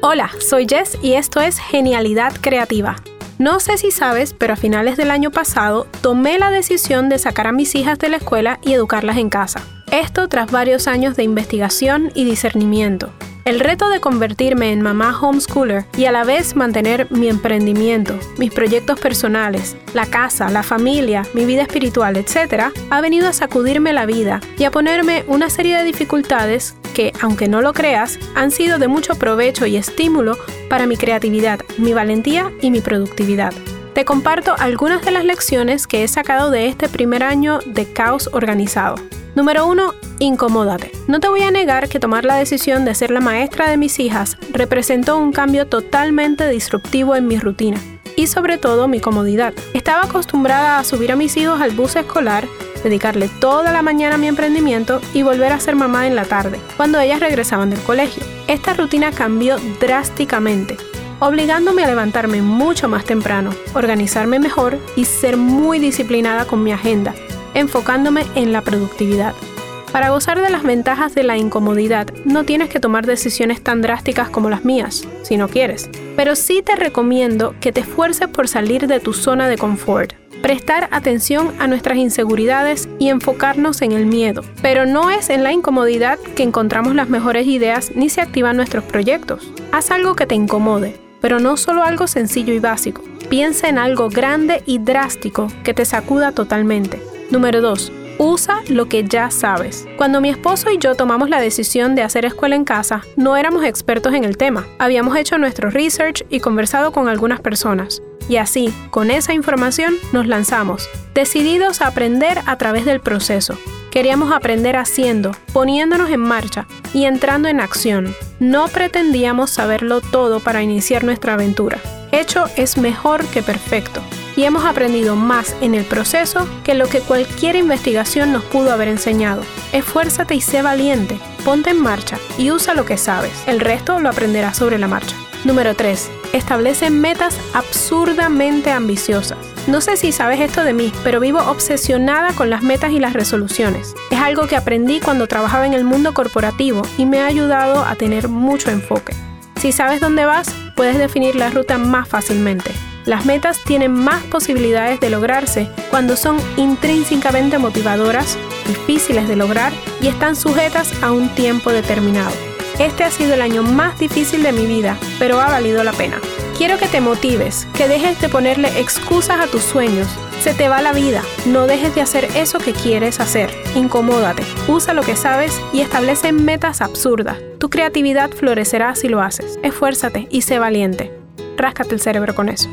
Hola, soy Jess y esto es Genialidad Creativa. No sé si sabes, pero a finales del año pasado tomé la decisión de sacar a mis hijas de la escuela y educarlas en casa. Esto tras varios años de investigación y discernimiento. El reto de convertirme en mamá homeschooler y a la vez mantener mi emprendimiento, mis proyectos personales, la casa, la familia, mi vida espiritual, etc., ha venido a sacudirme la vida y a ponerme una serie de dificultades que, aunque no lo creas, han sido de mucho provecho y estímulo para mi creatividad, mi valentía y mi productividad. Te comparto algunas de las lecciones que he sacado de este primer año de caos organizado. Número 1. Incomódate. No te voy a negar que tomar la decisión de ser la maestra de mis hijas representó un cambio totalmente disruptivo en mi rutina y sobre todo mi comodidad. Estaba acostumbrada a subir a mis hijos al bus escolar, dedicarle toda la mañana a mi emprendimiento y volver a ser mamá en la tarde, cuando ellas regresaban del colegio. Esta rutina cambió drásticamente, obligándome a levantarme mucho más temprano, organizarme mejor y ser muy disciplinada con mi agenda, enfocándome en la productividad. Para gozar de las ventajas de la incomodidad, no tienes que tomar decisiones tan drásticas como las mías, si no quieres. Pero sí te recomiendo que te esfuerces por salir de tu zona de confort, prestar atención a nuestras inseguridades y enfocarnos en el miedo. Pero no es en la incomodidad que encontramos las mejores ideas ni se activan nuestros proyectos. Haz algo que te incomode, pero no solo algo sencillo y básico. Piensa en algo grande y drástico que te sacuda totalmente. Número 2. Usa lo que ya sabes. Cuando mi esposo y yo tomamos la decisión de hacer escuela en casa, no éramos expertos en el tema. Habíamos hecho nuestro research y conversado con algunas personas. Y así, con esa información, nos lanzamos, decididos a aprender a través del proceso. Queríamos aprender haciendo, poniéndonos en marcha y entrando en acción. No pretendíamos saberlo todo para iniciar nuestra aventura. Hecho es mejor que perfecto y hemos aprendido más en el proceso que lo que cualquier investigación nos pudo haber enseñado. Esfuérzate y sé valiente, ponte en marcha y usa lo que sabes. El resto lo aprenderás sobre la marcha. Número 3. Establece metas absurdamente ambiciosas. No sé si sabes esto de mí, pero vivo obsesionada con las metas y las resoluciones. Es algo que aprendí cuando trabajaba en el mundo corporativo y me ha ayudado a tener mucho enfoque. Si sabes dónde vas, puedes definir la ruta más fácilmente. Las metas tienen más posibilidades de lograrse cuando son intrínsecamente motivadoras, difíciles de lograr y están sujetas a un tiempo determinado. Este ha sido el año más difícil de mi vida, pero ha valido la pena. Quiero que te motives, que dejes de ponerle excusas a tus sueños. Se te va la vida, no dejes de hacer eso que quieres hacer. Incomódate, usa lo que sabes y establece metas absurdas. Tu creatividad florecerá si lo haces. Esfuérzate y sé valiente. Ráscate el cerebro con eso.